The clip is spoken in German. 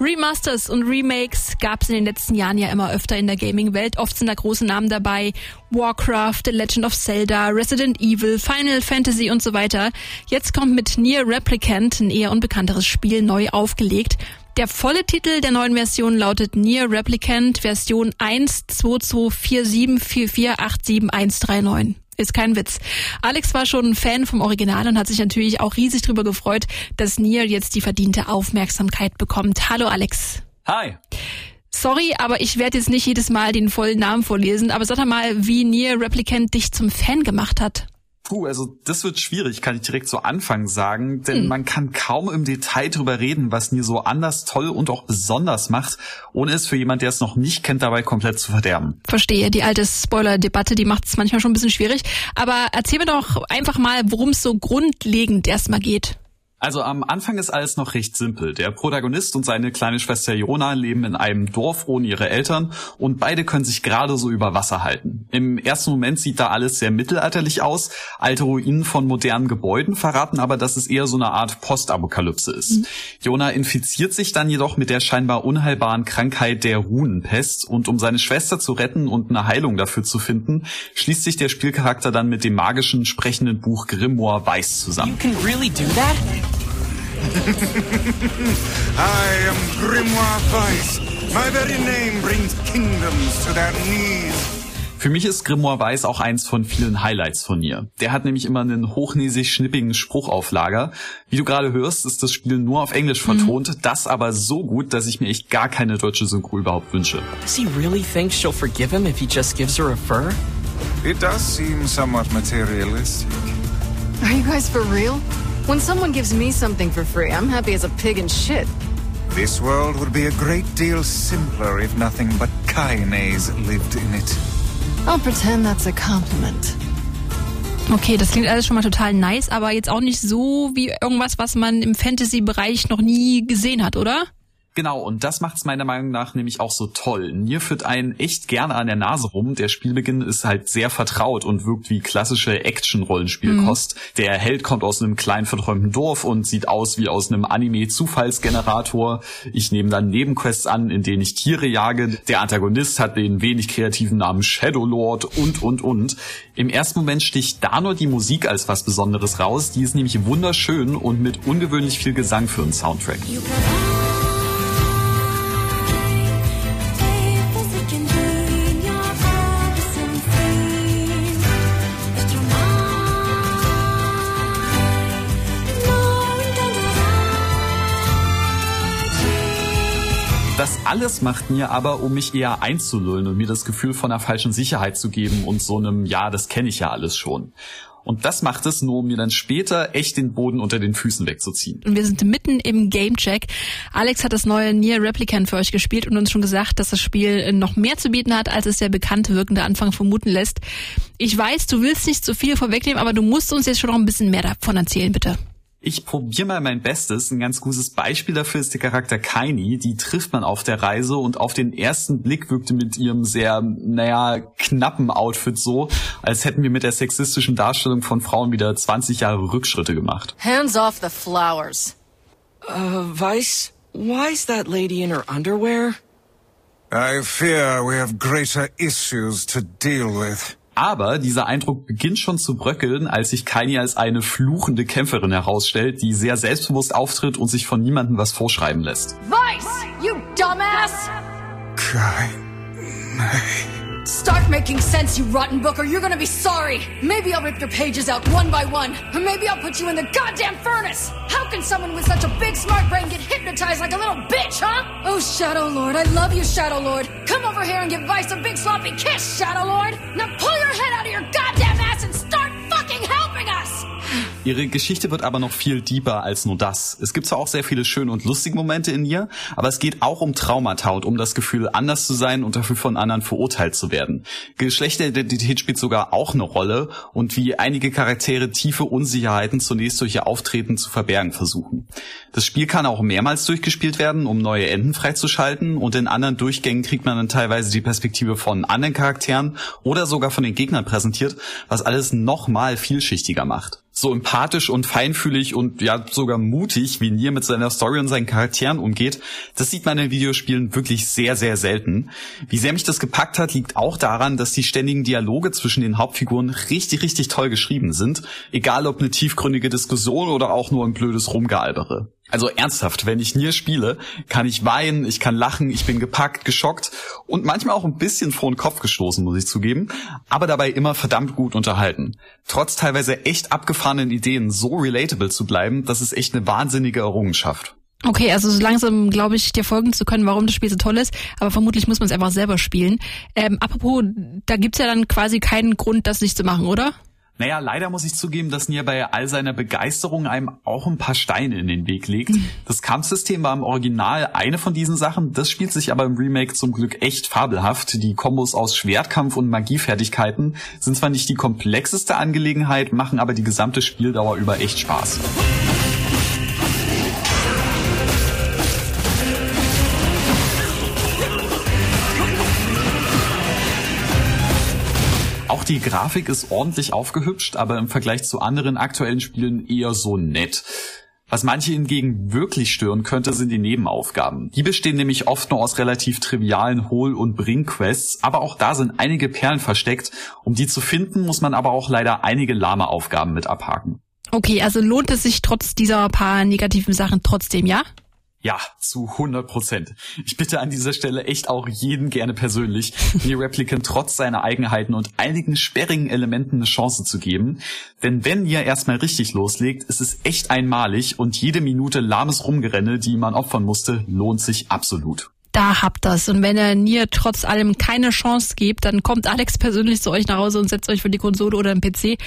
Remasters und Remakes gab es in den letzten Jahren ja immer öfter in der Gaming-Welt. Oft sind da große Namen dabei. Warcraft, The Legend of Zelda, Resident Evil, Final Fantasy und so weiter. Jetzt kommt mit Nier Replicant ein eher unbekannteres Spiel neu aufgelegt. Der volle Titel der neuen Version lautet Nier Replicant Version 1224744871139. Ist kein Witz. Alex war schon ein Fan vom Original und hat sich natürlich auch riesig darüber gefreut, dass Nier jetzt die verdiente Aufmerksamkeit bekommt. Hallo Alex. Hi. Sorry, aber ich werde jetzt nicht jedes Mal den vollen Namen vorlesen, aber sag doch mal, wie Nier Replicant dich zum Fan gemacht hat. Puh, also das wird schwierig, kann ich direkt zu Anfang sagen, denn hm. man kann kaum im Detail drüber reden, was Nier so anders, toll und auch besonders macht, ohne es für jemand, der es noch nicht kennt, dabei komplett zu verderben. Verstehe, die alte Spoiler-Debatte, die macht es manchmal schon ein bisschen schwierig, aber erzähl mir doch einfach mal, worum es so grundlegend erstmal geht. Also am Anfang ist alles noch recht simpel. Der Protagonist und seine kleine Schwester Jona leben in einem Dorf ohne ihre Eltern und beide können sich gerade so über Wasser halten. Im ersten Moment sieht da alles sehr mittelalterlich aus. Alte Ruinen von modernen Gebäuden verraten aber, dass es eher so eine Art Postapokalypse ist. Mhm. Jona infiziert sich dann jedoch mit der scheinbar unheilbaren Krankheit der Runenpest und um seine Schwester zu retten und eine Heilung dafür zu finden, schließt sich der Spielcharakter dann mit dem magischen sprechenden Buch Grimoire Weiß zusammen. I am Grimoire Weiss. My very name brings kingdoms to their knees. Für mich ist Grimoire Weiß auch eins von vielen Highlights von ihr. Der hat nämlich immer einen hochnäsig schnippigen Spruch auf Lager. Wie du gerade hörst, ist das Spiel nur auf Englisch mhm. vertont, mhm. das aber so gut, dass ich mir echt gar keine deutsche Synchro überhaupt wünsche. Does he really think she'll forgive him if he just gives her a fur? It does seem somewhat materialistic. Are you guys for real? When someone gives me something for free, I'm happy as a pig in shit. This world would be a great deal simpler if nothing but Kaines lived in it. I'll pretend that's a compliment. Okay, das klingt alles schon mal total nice, aber jetzt auch nicht so wie irgendwas, was man im Fantasy-Bereich noch nie gesehen hat, oder? Genau, und das macht es meiner Meinung nach nämlich auch so toll. Nier führt einen echt gerne an der Nase rum. Der Spielbeginn ist halt sehr vertraut und wirkt wie klassische Action-Rollenspielkost. Mhm. Der Held kommt aus einem kleinen verträumten Dorf und sieht aus wie aus einem Anime-Zufallsgenerator. Ich nehme dann Nebenquests an, in denen ich Tiere jage. Der Antagonist hat den wenig kreativen Namen Shadow Lord und, und, und. Im ersten Moment sticht da nur die Musik als was Besonderes raus. Die ist nämlich wunderschön und mit ungewöhnlich viel Gesang für einen Soundtrack. Das alles macht mir aber, um mich eher einzulullen und mir das Gefühl von einer falschen Sicherheit zu geben und so einem, ja, das kenne ich ja alles schon. Und das macht es nur, um mir dann später echt den Boden unter den Füßen wegzuziehen. Und wir sind mitten im Gamecheck. Alex hat das neue Nier Replicant für euch gespielt und uns schon gesagt, dass das Spiel noch mehr zu bieten hat, als es der bekannte wirkende Anfang vermuten lässt. Ich weiß, du willst nicht so viel vorwegnehmen, aber du musst uns jetzt schon noch ein bisschen mehr davon erzählen, bitte. Ich probiere mal mein Bestes. Ein ganz gutes Beispiel dafür ist der Charakter Kaini. Die trifft man auf der Reise und auf den ersten Blick wirkte mit ihrem sehr, naja, knappen Outfit so, als hätten wir mit der sexistischen Darstellung von Frauen wieder 20 Jahre Rückschritte gemacht. Hands off the flowers. Uh, Vice, why is that lady in her underwear? I fear we have greater issues to deal with. Aber dieser Eindruck beginnt schon zu bröckeln, als sich Kaini als eine fluchende Kämpferin herausstellt, die sehr selbstbewusst auftritt und sich von niemandem was vorschreiben lässt. Vice, you dumbass! Kai. Start making sense, you rotten book, or you're gonna be sorry. Maybe I'll rip your pages out one by one, or maybe I'll put you in the goddamn furnace. How can someone with such a big smart brain get hypnotized like a little bitch, huh? Oh, Shadow Lord, I love you, Shadow Lord. Come over here and give Vice a big sloppy kiss, Shadow Lord. Now pull your head out of your goddamn Ihre Geschichte wird aber noch viel deeper als nur das. Es gibt zwar auch sehr viele schöne und lustige Momente in ihr, aber es geht auch um Traumata und um das Gefühl, anders zu sein und dafür von anderen verurteilt zu werden. Geschlechteridentität spielt sogar auch eine Rolle und wie einige Charaktere tiefe Unsicherheiten zunächst durch ihr Auftreten zu verbergen versuchen. Das Spiel kann auch mehrmals durchgespielt werden, um neue Enden freizuschalten und in anderen Durchgängen kriegt man dann teilweise die Perspektive von anderen Charakteren oder sogar von den Gegnern präsentiert, was alles nochmal vielschichtiger macht. So empathisch und feinfühlig und ja sogar mutig, wie Nier mit seiner Story und seinen Charakteren umgeht, das sieht man in Videospielen wirklich sehr, sehr selten. Wie sehr mich das gepackt hat, liegt auch daran, dass die ständigen Dialoge zwischen den Hauptfiguren richtig, richtig toll geschrieben sind. Egal ob eine tiefgründige Diskussion oder auch nur ein blödes Rumgealbere. Also ernsthaft, wenn ich Nier spiele, kann ich weinen, ich kann lachen, ich bin gepackt, geschockt und manchmal auch ein bisschen vor den Kopf gestoßen, muss ich zugeben, aber dabei immer verdammt gut unterhalten. Trotz teilweise echt abgefahrenen Ideen so relatable zu bleiben, das ist echt eine wahnsinnige Errungenschaft. Okay, also so langsam glaube ich, dir folgen zu können, warum das Spiel so toll ist, aber vermutlich muss man es einfach selber spielen. Ähm, apropos, da gibt's ja dann quasi keinen Grund, das nicht zu machen, oder? Naja, leider muss ich zugeben, dass Nier bei all seiner Begeisterung einem auch ein paar Steine in den Weg legt. Das Kampfsystem war im Original eine von diesen Sachen, das spielt sich aber im Remake zum Glück echt fabelhaft. Die Kombos aus Schwertkampf und Magiefertigkeiten sind zwar nicht die komplexeste Angelegenheit, machen aber die gesamte Spieldauer über echt Spaß. Auch die Grafik ist ordentlich aufgehübscht, aber im Vergleich zu anderen aktuellen Spielen eher so nett. Was manche hingegen wirklich stören könnte, sind die Nebenaufgaben. Die bestehen nämlich oft nur aus relativ trivialen Hol- und Bring-Quests, aber auch da sind einige Perlen versteckt. Um die zu finden, muss man aber auch leider einige lahme Aufgaben mit abhaken. Okay, also lohnt es sich trotz dieser paar negativen Sachen trotzdem, ja? Ja, zu 100 Prozent. Ich bitte an dieser Stelle echt auch jeden gerne persönlich, mir Replicant trotz seiner Eigenheiten und einigen sperrigen Elementen eine Chance zu geben. Denn wenn ihr erstmal richtig loslegt, ist es echt einmalig und jede Minute lahmes Rumgerenne, die man opfern musste, lohnt sich absolut. Da habt das. Und wenn ihr Nier trotz allem keine Chance gibt, dann kommt Alex persönlich zu euch nach Hause und setzt euch für die Konsole oder den PC.